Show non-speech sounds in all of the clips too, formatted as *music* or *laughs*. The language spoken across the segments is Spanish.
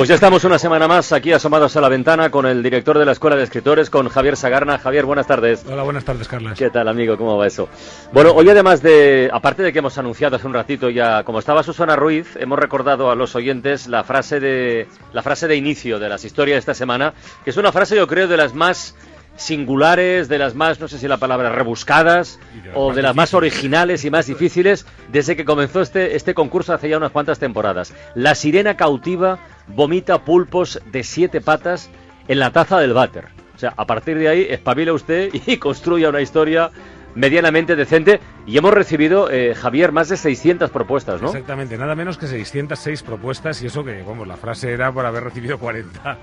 Pues ya estamos una semana más aquí asomados a la ventana con el director de la Escuela de Escritores, con Javier Sagarna. Javier, buenas tardes. Hola, buenas tardes, Carlas. ¿Qué tal, amigo? ¿Cómo va eso? Bueno, hoy además de, aparte de que hemos anunciado hace un ratito ya, como estaba Susana Ruiz, hemos recordado a los oyentes la frase de, la frase de inicio de las historias de esta semana, que es una frase, yo creo, de las más singulares, de las más, no sé si la palabra, rebuscadas, de o de las más originales y más difíciles desde que comenzó este, este concurso hace ya unas cuantas temporadas. La sirena cautiva vomita pulpos de siete patas en la taza del váter. O sea, a partir de ahí, espabila usted *laughs* y construya una historia medianamente decente. Y hemos recibido, eh, Javier, más de 600 propuestas, ¿no? Exactamente, nada menos que 606 propuestas y eso que, vamos, la frase era por haber recibido 40.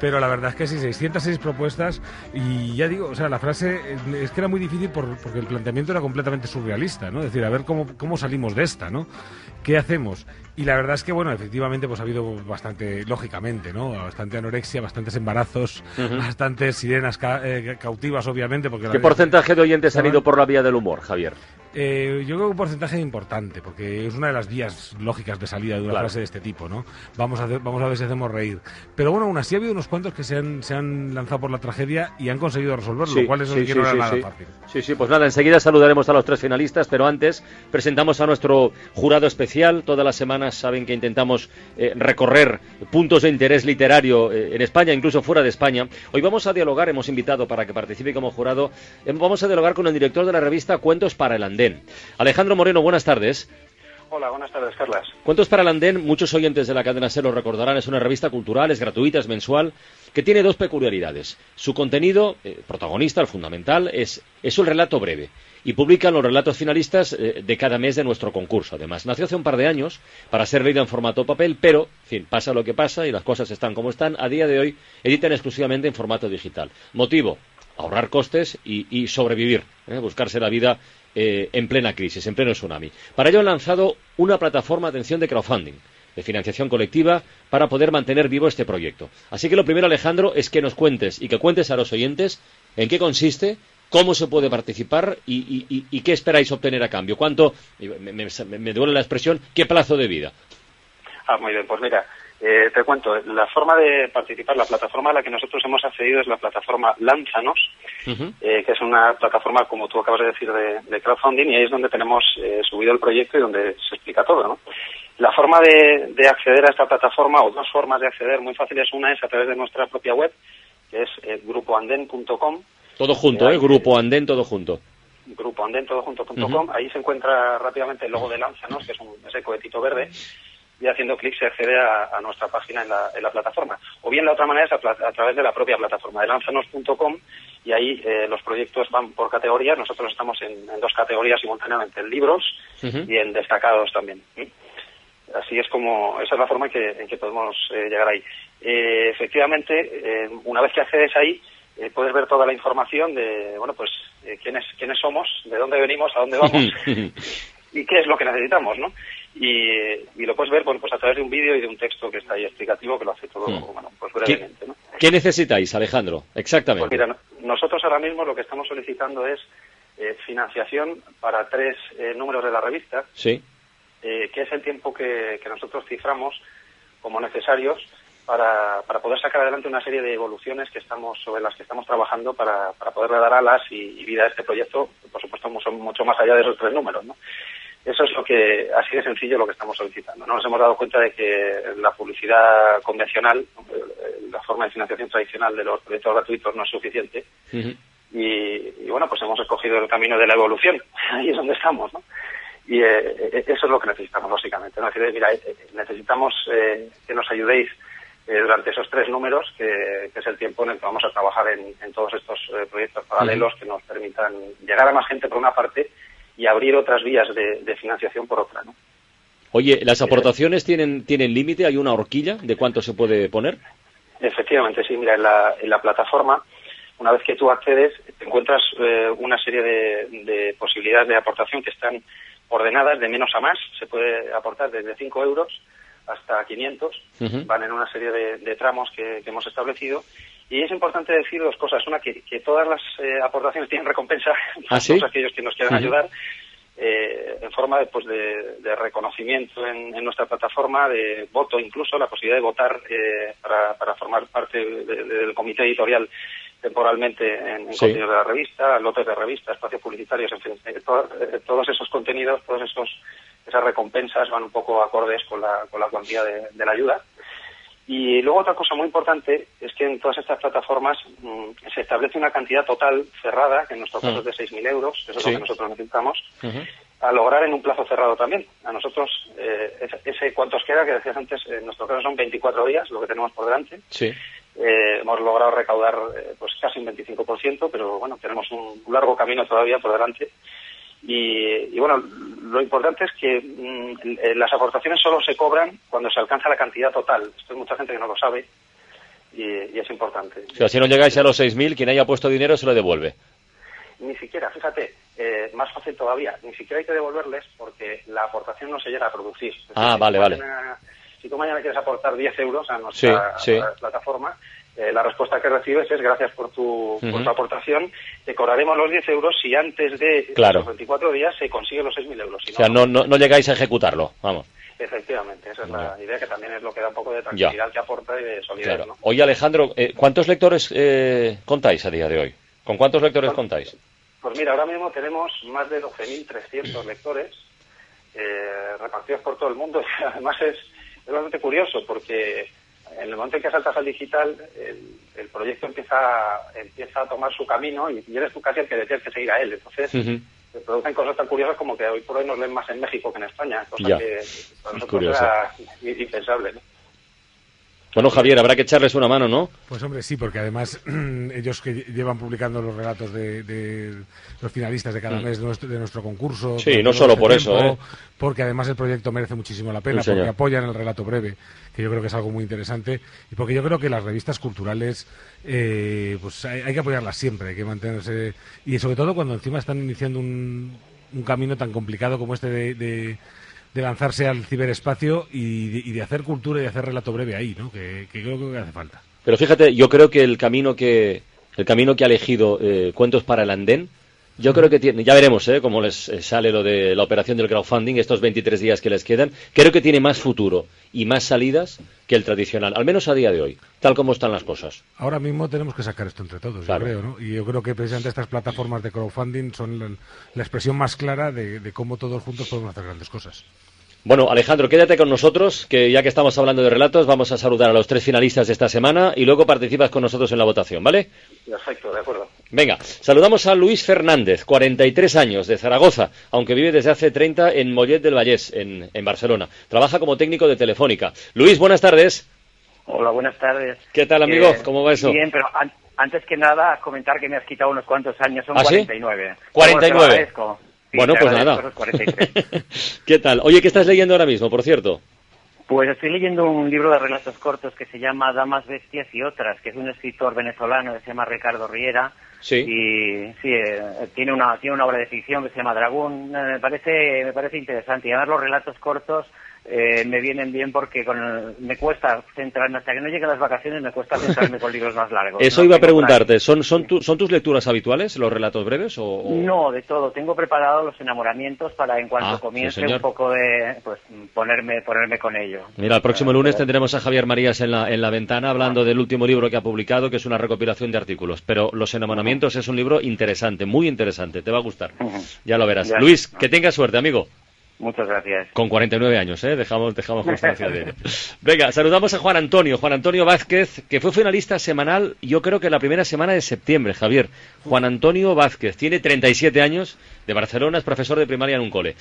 Pero la verdad es que sí, 606 propuestas y ya digo, o sea, la frase eh, es que era muy difícil por- porque el planteamiento era completamente surrealista, ¿no? Es decir, a ver cómo, cómo salimos de esta, ¿no? ¿Qué hacemos? Y la verdad es que, bueno, efectivamente, pues ha habido bastante, lógicamente, ¿no? Bastante anorexia, bastantes embarazos, bastantes sirenas ca- eh, cautivas, obviamente, porque... ¿Qué porcentaje de oyentes han ido por la vía del humor, Javier? Eh, yo creo que un porcentaje importante, porque es una de las vías lógicas de salida de una Claro. frase de este tipo, ¿no? Vamos a, hacer- vamos a ver si hacemos reír. Pero bueno, aún así ha habido unos cuantos que se han, se han lanzado por la tragedia y han conseguido resolverlo, lo cual eso sí, que no era nada sí. fácil. Sí, sí, pues nada, enseguida saludaremos a los tres finalistas, pero antes presentamos a nuestro jurado especial. Todas las semanas saben que intentamos eh, recorrer puntos de interés literario eh, en España, incluso fuera de España. Hoy vamos a dialogar, hemos invitado para que participe como jurado, eh, vamos a dialogar con el director de la revista Cuentos para el Andén. Alejandro Moreno, buenas tardes. Hola, buenas tardes, Carlas. Cuentos para el Andén, muchos oyentes de la cadena SER lo recordarán, es una revista cultural, es gratuita, es mensual, que tiene dos peculiaridades. Su contenido, eh, protagonista, el fundamental, es, es un relato breve y publican los relatos finalistas eh, de cada mes de nuestro concurso. Además, nació hace un par de años para ser leído en formato papel, pero, en fin, pasa lo que pasa y las cosas están como están. A día de hoy, editan exclusivamente en formato digital. Motivo, ahorrar costes y, y sobrevivir, ¿eh? buscarse la vida eh, en plena crisis, en pleno tsunami. Para ello han lanzado una plataforma, atención, de crowdfunding, de financiación colectiva, para poder mantener vivo este proyecto. Así que lo primero, Alejandro, es que nos cuentes y que cuentes a los oyentes en qué consiste, cómo se puede participar y, qué esperáis obtener a cambio. ¿Cuánto, me, me- me duele la expresión, qué plazo de vida? Ah, muy bien, pues mira, eh, te cuento, la forma de participar, la plataforma a la que nosotros hemos accedido es la plataforma Lánzanos, eh, que es una plataforma, como tú acabas de decir, de, de crowdfunding, y ahí es donde tenemos eh, subido el proyecto y donde se explica todo, ¿no? La forma de, de acceder a esta plataforma, o dos formas de acceder muy fáciles, una es a través de nuestra propia web, que es eh, grupoanden.com, Todo junto, ¿eh? Grupo Andén, todo junto. grupoandentodojunto.com, ahí se encuentra rápidamente el logo de Lánzanos, que es un, ese cohetito verde, y haciendo clic se accede a, a nuestra página en la, en la plataforma. O bien la otra manera es a, través de la propia plataforma de lanzanos.com y ahí eh, los proyectos van por categorías. Nosotros estamos en, en dos categorías simultáneamente, en libros y en destacados también. ¿sí? Así es como, esa es la forma en que, en que podemos eh, llegar ahí. Eh, efectivamente, eh, una vez que accedes ahí, eh, puedes ver toda la información de, bueno, pues, eh, quiénes, quiénes somos, de dónde venimos, a dónde vamos *laughs* y qué es lo que necesitamos, ¿no? Y, y lo puedes ver, bueno, pues a través de un vídeo y de un texto que está ahí explicativo que lo hace todo, Hmm. bueno, pues ¿Qué, brevemente, ¿no? qué necesitáis, Alejandro? Exactamente. Pues mira, nosotros ahora mismo lo que estamos solicitando es eh, financiación para tres eh, números de la revista, Sí. eh, que es el tiempo que, que nosotros ciframos como necesarios para, para poder sacar adelante una serie de evoluciones que estamos sobre las que estamos trabajando para, para poderle dar alas y, y vida a este proyecto, por supuesto mucho, mucho más allá de esos tres números, ¿no? Eso es lo que, así de sencillo, lo que estamos solicitando. ¿no? Nos hemos dado cuenta de que la publicidad convencional, eh, la forma de financiación tradicional de los proyectos gratuitos no es suficiente y, y, bueno, pues hemos escogido el camino de la evolución. *laughs* Ahí es donde estamos, ¿no? Y eh, eh, eso es lo que necesitamos, básicamente. ¿no? Es decir, mira, eh, necesitamos eh, que nos ayudéis eh, durante esos tres números, que, que es el tiempo en el que vamos a trabajar en, en todos estos proyectos paralelos que nos permitan llegar a más gente por una parte y abrir otras vías de, de financiación por otra, ¿no? Oye, ¿las aportaciones tienen, tienen límite? ¿Hay una horquilla de cuánto se puede poner? Efectivamente, sí. Mira, en la, en la plataforma una vez que tú accedes, te encuentras eh, una serie de, de posibilidades de aportación que están ordenadas de menos a más. Se puede aportar desde 5 euros hasta 500. Ujú. Van en una serie de, de tramos que, que hemos establecido. Y es importante decir dos cosas. Una, que, que todas las eh, aportaciones tienen recompensa, *laughs* ¿Ah, sí? todos aquellos que nos quieran ayudar, eh, en forma de, pues, de, de reconocimiento en, en nuestra plataforma, de voto incluso, la posibilidad de votar eh, para, para formar parte de- de- del comité editorial temporalmente en, en Sí. contenidos de la revista, lotes de revista, espacios publicitarios, en fin, eh, to- eh, todos esos contenidos, todos esos esas recompensas van un poco acordes con la, con la cuantía de la ayuda. Y luego otra cosa muy importante es que en todas estas plataformas mm, se establece una cantidad total cerrada, que en nuestro caso Mm. es de 6.000 euros, que eso es Sí. lo que nosotros necesitamos, Ujú. a lograr en un plazo cerrado también. A nosotros, eh, ese, ese cuántos queda, que decías antes, en nuestro caso son 24 días, lo que tenemos por delante. Sí. Eh, hemos logrado recaudar eh, pues casi un 25%, pero bueno, tenemos un largo camino todavía por delante. Y, y, bueno, lo importante es que mm, eh, las aportaciones solo se cobran cuando se alcanza la cantidad total. Esto hay mucha gente que no lo sabe y, y es importante. O sea, si no llegáis a los 6.000, quien haya puesto dinero se lo devuelve. Ni siquiera, fíjate, eh, más fácil todavía, ni siquiera hay que devolverles porque la aportación no se llega a producir. Es Ah, si vale, tú vale. mañana- si tú mañana quieres aportar 10 euros a nuestra Sí, sí. a la plataforma, eh, la respuesta que recibes es gracias por tu, por tu aportación, te cobraremos los 10 euros si antes de Claro. esos 24 días se consiguen los 6.000 euros. Si O sea, no, no, no llegáis a ejecutarlo, vamos. Efectivamente, esa es la idea que también es lo que da un poco de tranquilidad que aporta y de solidez. Claro. ¿no? Oye, Alejandro, eh, ¿cuántos lectores eh, contáis a día de hoy? ¿Con cuántos lectores contáis? Pues mira, ahora mismo tenemos más de 12.300 lectores eh, repartidos por todo el mundo. *laughs* Además es, es bastante curioso porque en el momento en que saltas al digital, el, el proyecto empieza, empieza a tomar su camino y, y eres tú casi el que le tienes que seguir a él. Entonces, se producen cosas tan curiosas como que hoy por hoy nos leen más en México que en España, cosa Ya. que para nosotros era impensable. ¿no? Bueno, Javier, habrá que echarles una mano, ¿no? Pues hombre, sí, porque además *clears throat* ellos que llevan publicando los relatos de, de los finalistas de cada Mm. mes de nuestro, de nuestro concurso. Sí, no solo este por eso, ¿eh? Porque además el proyecto merece muchísimo la pena, Sí, porque apoyan el relato breve, que yo creo que es algo muy interesante, y porque yo creo que las revistas culturales, eh, pues hay, hay que apoyarlas siempre, hay que mantenerse, y sobre todo cuando encima están iniciando un, un camino tan complicado como este de, de- de lanzarse al ciberespacio y de, hacer cultura y de hacer relato breve ahí, ¿no? Que, que creo que hace falta. Pero fíjate, yo creo que el camino que el camino que ha elegido eh, Cuentos para el Andén, yo creo que tiene, ya veremos ¿eh? cómo les eh, sale lo de la operación del crowdfunding, estos 23 días que les quedan, creo que tiene más futuro y más salidas que el tradicional, al menos a día de hoy, tal como están las cosas. Ahora mismo tenemos que sacar esto entre todos, Claro. yo creo, ¿no? Y yo creo que precisamente estas plataformas de crowdfunding son la, la expresión más clara de, de cómo todos juntos podemos hacer grandes cosas. Bueno, Alejandro, quédate con nosotros, que ya que estamos hablando de relatos, vamos a saludar a los tres finalistas de esta semana y luego participas con nosotros en la votación, ¿vale? Perfecto, de acuerdo. Venga, saludamos a Luis Fernández, 43 años, de Zaragoza, aunque vive desde hace 30 en Mollet del Vallés, en, en Barcelona. Trabaja como técnico de Telefónica. Luis, buenas tardes. Hola, buenas tardes. ¿Qué tal, amigo? Eh, ¿Cómo va eso? Bien, pero an- antes que nada, comentar que me has quitado unos cuantos años, son ¿Ah, sí? 49. 49. Bueno, pues nada. esos *laughs* 43. ¿Qué tal? Oye, ¿qué estás leyendo ahora mismo, por cierto? Pues estoy leyendo un libro de relatos cortos que se llama Damas, Bestias y Otras, que es un escritor venezolano que se llama Ricardo Riera. Sí. Y sí, eh, tiene, una, tiene una obra de ficción que se llama Dragón. Eh, me, parece, me parece interesante. Y además los relatos cortos eh, me vienen bien porque con el- me cuesta centrarme, hasta que no lleguen las vacaciones, me cuesta centrarme con libros más largos. Eso ¿no? iba a preguntarte. ¿Son, son, tu- ¿Son tus lecturas habituales, los relatos breves? O, o- No, de todo. Tengo preparados los enamoramientos para en cuanto Ah, comience un poco de, pues, ponerme, ponerme con ello. Mira, el próximo Eh, lunes tendremos a Javier Marías en la, en la ventana hablando del último libro que ha publicado, que es una recopilación de artículos. Pero Los enamoramientos es un libro interesante, muy interesante, te va a gustar. Ya lo verás. Ya. Luis, que tengas suerte, amigo. Muchas gracias. Con 49 años, ¿eh? Dejamos, dejamos constancia de ello. *laughs* Venga, saludamos a Juan Antonio. Juan Antonio Vázquez, que fue finalista semanal, yo creo que la primera semana de septiembre, Javier. Juan Antonio Vázquez, tiene 37 años, de Barcelona, es profesor de primaria en un cole.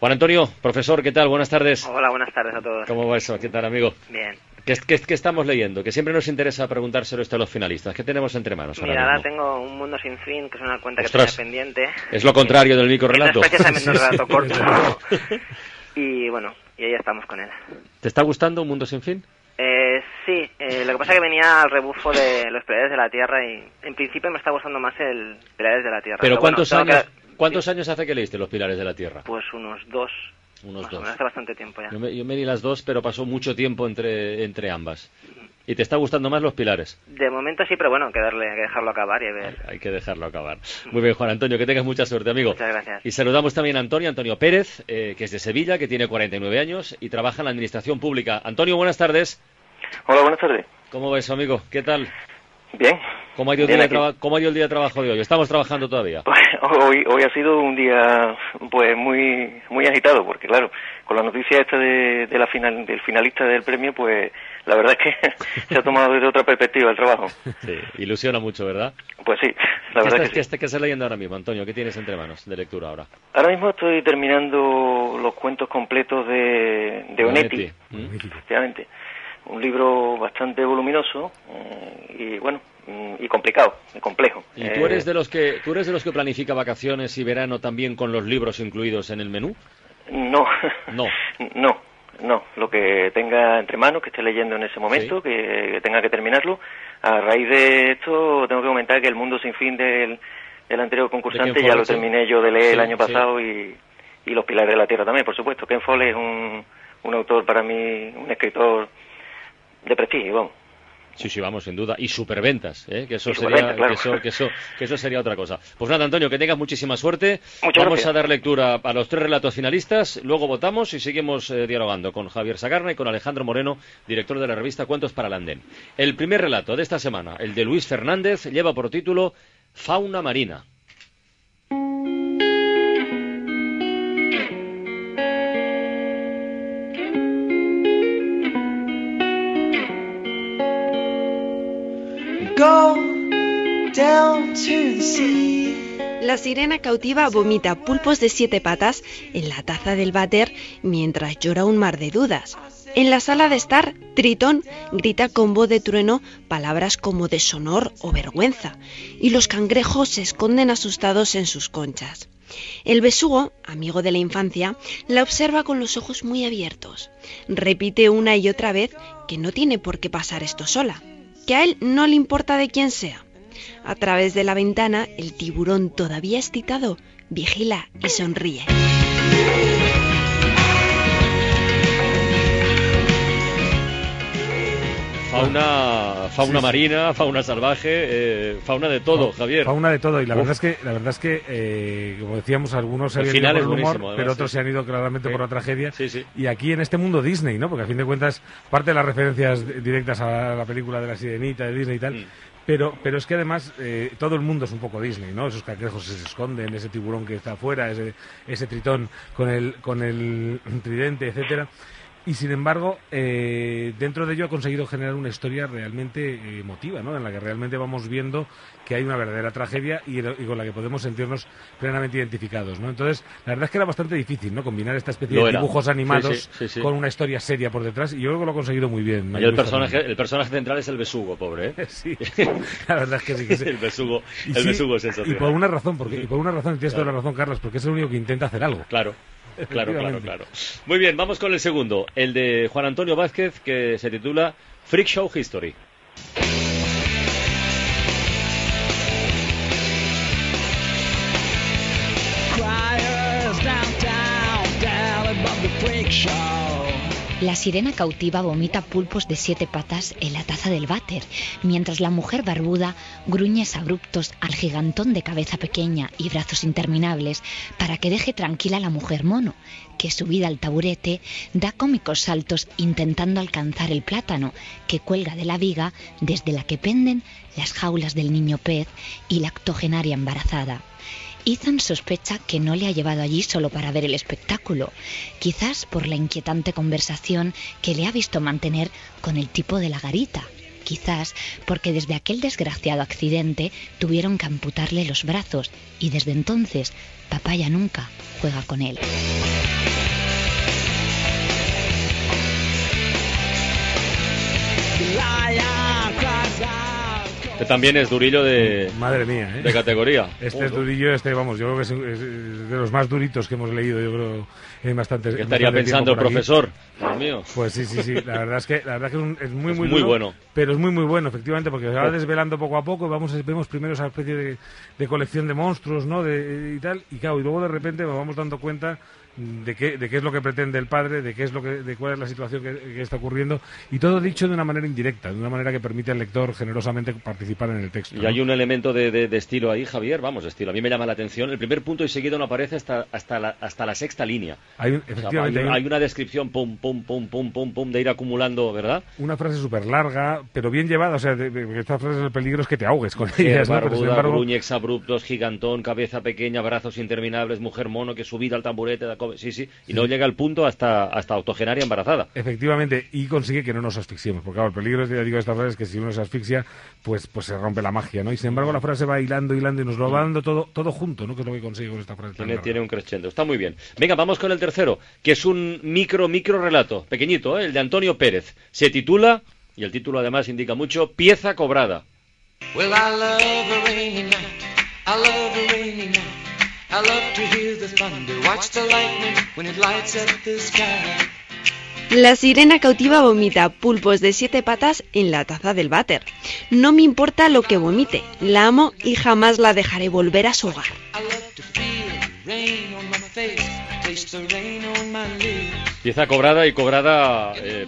Juan Antonio, profesor, ¿qué tal? Buenas tardes. Hola, buenas tardes a todos. ¿Cómo va eso? ¿Qué tal, amigo? Bien. ¿Qué, qué, qué estamos leyendo? Que siempre nos interesa preguntárselo esto a los finalistas. ¿Qué tenemos entre manos Mira, ahora tengo un mundo sin fin, que es una cuenta Ostras. que tenía pendiente. Es lo contrario del microrelato. Es precisamente un *laughs* Sí, sí, relato corto. y bueno, y ahí estamos con él. ¿Te está gustando un mundo sin fin? Eh, Sí, eh, lo que pasa es que venía al rebufo de los Pilares de la Tierra y en principio me está gustando más el Pilares de la Tierra. Pero bueno, ¿cuántos tengo años, que- ¿cuántos años hace que leíste Los Pilares de la Tierra? Pues unos dos. Unos más o dos. menos, hace bastante tiempo ya. Yo me, yo me di las dos, pero pasó mucho tiempo entre, entre ambas. ¿Y te está gustando más Los Pilares? De momento sí, pero bueno, hay que, darle, hay que dejarlo acabar y a ver. Hay que dejarlo acabar. Muy bien, Juan Antonio, que tengas mucha suerte, amigo. Muchas gracias. Y saludamos también a Antonio, Antonio Pérez, eh, que es de Sevilla, que tiene 49 años y trabaja en la Administración Pública. Antonio, buenas tardes. Hola, buenas tardes. ¿Cómo va eso, amigo? ¿Qué tal? Bien. ¿Cómo ha ido el, día de, aquí. traba- cómo ha ido el día de trabajo de hoy? Estamos trabajando todavía. *laughs* Hoy, hoy ha sido un día pues muy muy agitado porque claro, con la noticia esta de, de la final, del finalista del premio, pues la verdad es que *laughs* se ha tomado desde otra perspectiva el trabajo. Sí, ilusiona mucho, ¿verdad? Pues sí, la ¿Qué verdad estás, que qué sí. estás- qué estás leyendo ahora mismo, Antonio? ¿Qué tienes entre manos de lectura ahora? Ahora mismo estoy terminando los cuentos completos de, de Onetti, Onetti. ¿Mm? Un libro bastante voluminoso eh, y bueno, mm, y complicado, y complejo. ¿Y tú Eh, eres de los que tú eres de los que planifica vacaciones y verano también con los libros incluidos en el menú? No. No. *laughs* no, no. Lo que tenga entre manos, que esté leyendo en ese momento, Sí. que tenga que terminarlo. A raíz de esto, tengo que comentar que El Mundo Sin Fin del, del anterior concursante ya lo terminé yo de leer Sí, el año sí. pasado y, y Los Pilares de la Tierra también, por supuesto. Ken Follett es un, un autor para mí, un escritor de prestigio, vamos. Sí, sí, vamos, sin duda. Y superventas, ¿eh? que, eso sería, claro. que, eso, que, eso, que eso sería otra cosa. Pues nada, Antonio, que tengas muchísima suerte. Muchas Vamos gracias. a dar lectura a los tres relatos finalistas, luego votamos y seguimos eh, dialogando con Javier Sagarna y con Alejandro Moreno, director de la revista Cuentos para el Andén. El primer relato de esta semana, el de Luis Fernández, lleva por título Fauna Marina. Down to the sea. La sirena cautiva vomita pulpos de siete patas en la taza del váter mientras llora un mar de dudas. En la sala de estar, Tritón grita con voz de trueno palabras como deshonor o vergüenza, y los cangrejos se esconden asustados en sus conchas. El besugo, amigo de la infancia, la observa con los ojos muy abiertos. Repite una y otra vez que no tiene por qué pasar esto sola, que a él no le importa de quién sea. A través de la ventana, el tiburón todavía excitado vigila y sonríe. Fauna, fauna Sí, sí. marina, fauna salvaje, eh, fauna de todo, Javier. Fauna de todo y la Uf. verdad es que la verdad es que eh, como decíamos algunos se habían ido por el humor, además, pero otros sí. se han ido claramente Sí. por la tragedia. Sí, sí. Y aquí en este mundo Disney, ¿no? Porque a fin de cuentas parte de las referencias directas a la película de la Sirenita de Disney y tal. Pero, pero es que además eh, todo el mundo es un poco Disney, ¿no? Esos cangrejos que se esconden, ese tiburón que está afuera, ese, ese tritón con el, con el tridente, etcétera. Y sin embargo, eh, dentro de ello ha conseguido generar una historia realmente eh, emotiva, ¿no? En la que realmente vamos viendo que hay una verdadera tragedia y, y con la que podemos sentirnos plenamente identificados, ¿no? Entonces, la verdad es que era bastante difícil, ¿no? Combinar esta especie Lo de era. dibujos animados sí, sí, sí. con una historia seria por detrás y yo creo que lo ha conseguido muy bien. ¿no? Y el personaje, el personaje central es el besugo, pobre, ¿eh? *laughs* Sí, la verdad es que sí. Que sí. *laughs* el besugo, Y el besugo es y sensacional. por una razón, porque y por una razón tienes toda la razón, Carlos, porque es el único que intenta hacer algo. Claro. *laughs* Claro, claro, claro. Muy bien, vamos con el segundo, el de Juan Antonio Vázquez, que se titula Freak Show History. Criers downtown, down above the freak show. La sirena cautiva vomita pulpos de siete patas en la taza del váter, mientras la mujer barbuda gruñes abruptos al gigantón de cabeza pequeña y brazos interminables para que deje tranquila a la mujer mono, que subida al taburete da cómicos saltos intentando alcanzar el plátano que cuelga de la viga desde la que penden las jaulas del niño pez y la octogenaria embarazada. Ethan sospecha que no le ha llevado allí solo para ver el espectáculo, quizás por la inquietante conversación que le ha visto mantener con el tipo de la garita, quizás porque desde aquel desgraciado accidente tuvieron que amputarle los brazos y desde entonces papá ya nunca juega con él. Que también es durillo de, Madre mía, ¿eh? de categoría. Este es durillo, este, vamos, yo creo que es, es de los más duritos que hemos leído, yo creo, en bastante ¿Qué estaría bastante pensando el profesor? Dios mío. Pues sí, sí, sí. La verdad es que, la verdad que es, un- es muy, muy, muy duro, bueno. Pero es muy, muy bueno, efectivamente, porque se va Oh. desvelando poco a poco. Vamos, vemos primero esa especie de, de colección de monstruos, ¿no? De, y tal. Y claro, y luego de repente nos vamos dando cuenta de qué, de qué es lo que pretende el padre, de qué es lo que, de cuál es la situación que, que está ocurriendo. Y todo dicho de una manera indirecta, de una manera que permite al lector generosamente participar en el texto. Y ¿no? hay un elemento de, de- de estilo ahí, Javier, vamos, estilo. A mí me llama la atención. El primer punto y seguido no aparece hasta, hasta, la, hasta la sexta línea. Hay un- O sea, efectivamente, hay, hay un- un- hay una descripción, pum, pum, pum, pum, pum, pum, de ir acumulando, ¿verdad? una frase súper larga, pero bien llevada. O sea, de- de- esta frase el peligro es que te ahogues con ellas, ¿no? Sin barbuda, embargo, gruñex abruptos, gigantón, cabeza pequeña, brazos interminables, mujer mono que subida al tamburete, da sí, sí, y no llega al punto hasta, hasta octogenaria embarazada. Efectivamente, y consigue que no nos asfixiemos, porque claro, el peligro, ya digo, de esta frase es que si uno se asfixia, pues, pues se rompe la magia, ¿no? Y sin embargo la frase va hilando, hilando y nos lo va dando todo, todo junto, ¿no? Que es lo que consigue con esta frase. Tiene, tiene un crescendo. Está muy bien. Venga, vamos con el tercero, que es un micro, micro relato, pequeñito, ¿eh? el de Antonio Pérez. Se titula, y el título además indica mucho, Pieza cobrada. Well, I love a rainy night. I love a rainy night. I love to hear the thunder, watch the lightning when it lights up the sky. La sirena cautiva vomita pulpos de siete patas en la taza del váter. No me importa lo que vomite, la amo y jamás la dejaré volver a su hogar. Pieza cobrada y cobrada, eh,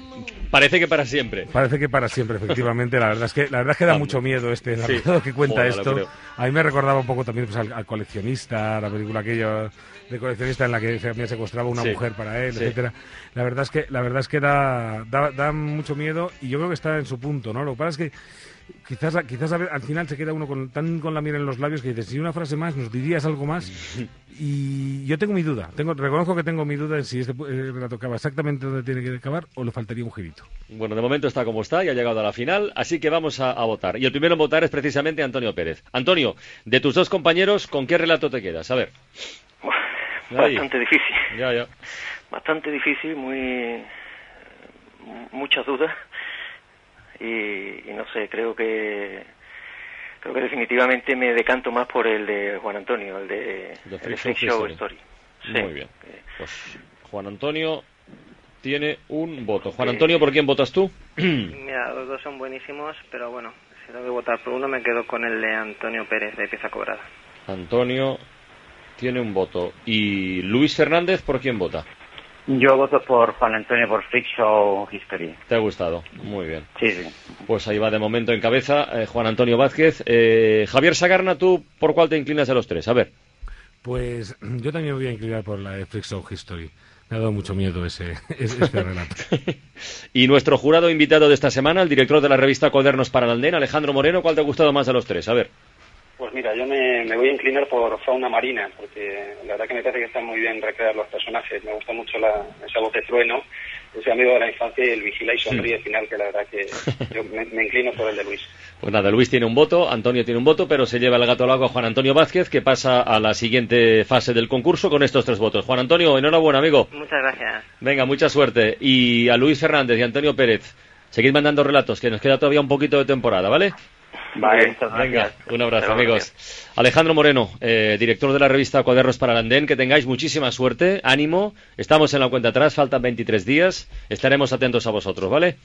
parece que para siempre. Parece que para siempre, efectivamente. La verdad es que, la verdad es que da Ah, mucho miedo este sí. narrador que cuenta esto. A mí me recordaba un poco también pues, al, al coleccionista, la película aquella de coleccionista en la que se había secuestraba una Sí. mujer para él, Sí. etcétera. La verdad es que la verdad es que da, da, da mucho miedo y yo creo que está en su punto, ¿no? Lo que pasa es que quizás quizás a ver, al final se queda uno con, tan con la miel en los labios que dices, si una frase más, nos dirías algo más. *laughs* Y yo tengo mi duda, tengo, reconozco que tengo mi duda en si este eh, relato acaba exactamente donde tiene que acabar o le faltaría un girito. Bueno, de momento está como está y ha llegado a la final, así que vamos a, a votar. Y el primero en votar es precisamente Antonio Pérez. Antonio, de tus dos compañeros, ¿con qué relato te quedas? A ver. *laughs* Bastante difícil. Ya, ya. Bastante difícil, muy. muchas dudas. Y, y no sé, creo que. Creo que definitivamente me decanto más por el de Juan Antonio, el de, The el Freak Show. Story. Sí. Muy bien. Pues Juan Antonio tiene un voto. Juan Antonio, ¿por quién votas tú? *clears throat* Mira, los dos son buenísimos, pero bueno, si tengo que votar por uno me quedo con el de Antonio Pérez de pieza cobrada. Antonio tiene un voto. ¿Y Luis Fernández por quién vota? Yo voto por Juan Antonio por Freak Show History. ¿Te ha gustado? Muy bien. Sí, sí. Pues ahí va de momento en cabeza eh, Juan Antonio Vázquez. Eh, Javier Sagarna, ¿tú por cuál te inclinas de los tres? A ver. Pues yo también me voy a inclinar por la de Freak Show History. Me ha dado mucho miedo ese, *laughs* ese- este relato. *laughs* Y nuestro jurado invitado de esta semana, el director de la revista Cuadernos para el Andén, Alejandro Moreno, ¿cuál te ha gustado más de los tres? A ver. Pues mira, yo me, me voy a inclinar por fauna marina, porque la verdad que me parece que están muy bien recreados los personajes. Me gusta mucho la, esa voz de trueno, ese amigo de la infancia y el vigila y sonríe final, que la verdad que yo me, me inclino por el de Luis. Pues nada, Luis tiene un voto, Antonio tiene un voto, pero se lleva el gato al agua Juan Antonio Vázquez, que pasa a la siguiente fase del concurso con estos tres votos. Juan Antonio, enhorabuena, amigo. Muchas gracias. Venga, mucha suerte. Y a Luis Fernández y Antonio Pérez, seguid mandando relatos, que nos queda todavía un poquito de temporada, ¿vale? Vale, muchas Venga, un abrazo, amigos. Alejandro Moreno, eh, director de la revista Cuadernos para el Andén, que tengáis muchísima suerte, ánimo. Estamos en la cuenta atrás, faltan 23 días. Estaremos atentos a vosotros, ¿vale?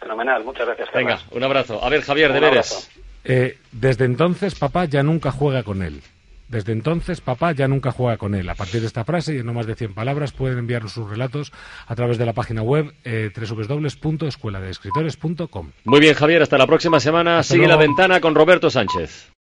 Fenomenal, muchas gracias. Venga, un abrazo. A ver, Javier, Un deberes. Eh, desde entonces, papá ya nunca juega con él. Desde entonces, papá ya nunca juega con él. A partir de esta frase y en no más de 100 palabras pueden enviarnos sus relatos a través de la página web eh, www.escueladeescritores.com. Muy bien, Javier, hasta la próxima semana. Hasta Sigue la ventana con Roberto Sánchez.